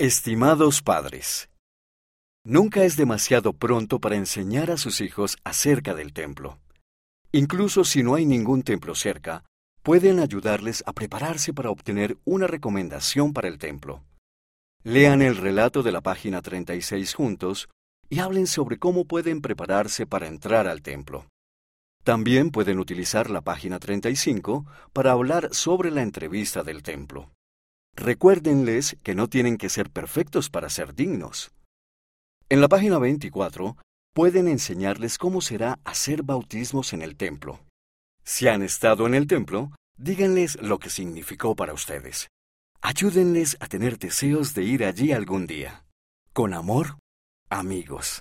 Estimados padres, nunca es demasiado pronto para enseñar a sus hijos acerca del templo. Incluso si no hay ningún templo cerca, pueden ayudarles a prepararse para obtener una recomendación para el templo. Lean el relato de la página 36 juntos y hablen sobre cómo pueden prepararse para entrar al templo. También pueden utilizar la página 35 para hablar sobre la entrevista del templo. Recuérdenles que no tienen que ser perfectos para ser dignos. En la página 24 pueden enseñarles cómo será hacer bautismos en el templo. Si han estado en el templo, díganles lo que significó para ustedes. Ayúdenles a tener deseos de ir allí algún día. Con amor, amigos.